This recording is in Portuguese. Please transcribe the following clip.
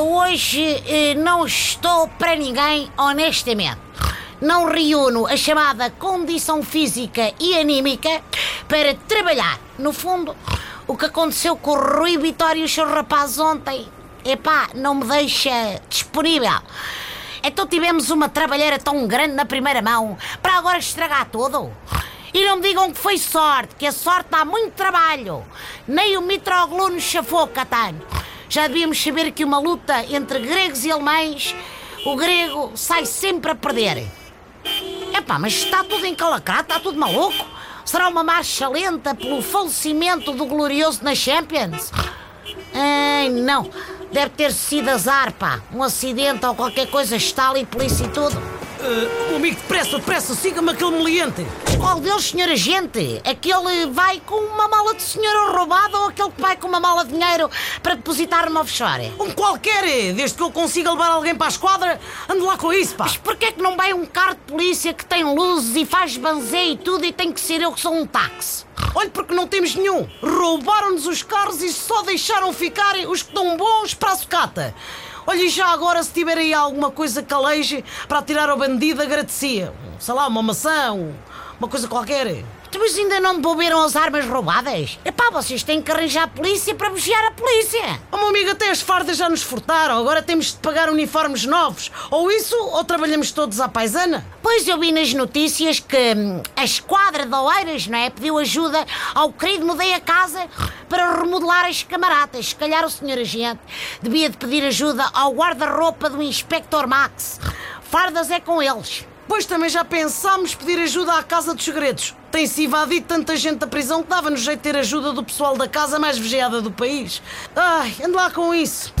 hoje eh, não estou para ninguém, honestamente. Não reúno a chamada condição física e anímica para trabalhar. No fundo, o que aconteceu com o Rui Vitória e os seus rapazes ontem, epá, não me deixa disponível. Então tivemos uma trabalheira tão grande na primeira mão para agora estragar tudo. E não me digam que foi sorte, que a sorte dá muito trabalho. Nem o Mitroglou nos chafou, Catano. Já devíamos saber que uma luta entre gregos e alemães, o grego sai sempre a perder. Epá, mas está tudo encalacrado, está tudo maluco? Será uma marcha lenta pelo falecimento do glorioso na Champions? Ai, não. Deve ter sido azar, pá. Um acidente ou qualquer coisa, está ali, polícia e tudo. Uh, amigo, depressa, depressa, siga-me aquele meliante. Qual deles, senhor agente? Aquele vai com uma mala de senhora roubada ou vai com uma mala de dinheiro para depositar no offshore? Um qualquer, desde que eu consiga levar alguém para a esquadra, ande lá com isso, pá. Mas porquê que não vai um carro de polícia que tem luzes e faz banzé e tudo e tem que ser eu que sou um táxi? Olha, porque não temos nenhum. Roubaram-nos os carros e só deixaram ficar os que estão bons para a sucata. Olha, e já agora, se tiver aí alguma coisa que aleije para tirar ao bandido, agradecia. Sei lá, uma maçã, uma coisa qualquer. Mas ainda não devolveram as armas roubadas? Epá, vocês têm que arranjar a polícia para vigiar a polícia. Oh, meu amigo, até as fardas já nos furtaram. Agora temos de pagar uniformes novos. Ou isso, ou trabalhamos todos à paisana. Pois eu vi nas notícias que hum, a esquadra de Oeiras, não é? Pediu ajuda ao querido Mudei a Casa para remodelar as camaradas. Se calhar o senhor agente devia de pedir ajuda ao guarda-roupa do Inspector Max. Fardas é com eles. Pois também já pensámos pedir ajuda à Casa dos Segredos. Tem-se invadido tanta gente da prisão que dava-nos jeito de ter ajuda do pessoal da casa mais vigiada do país. Ai, ande lá com isso.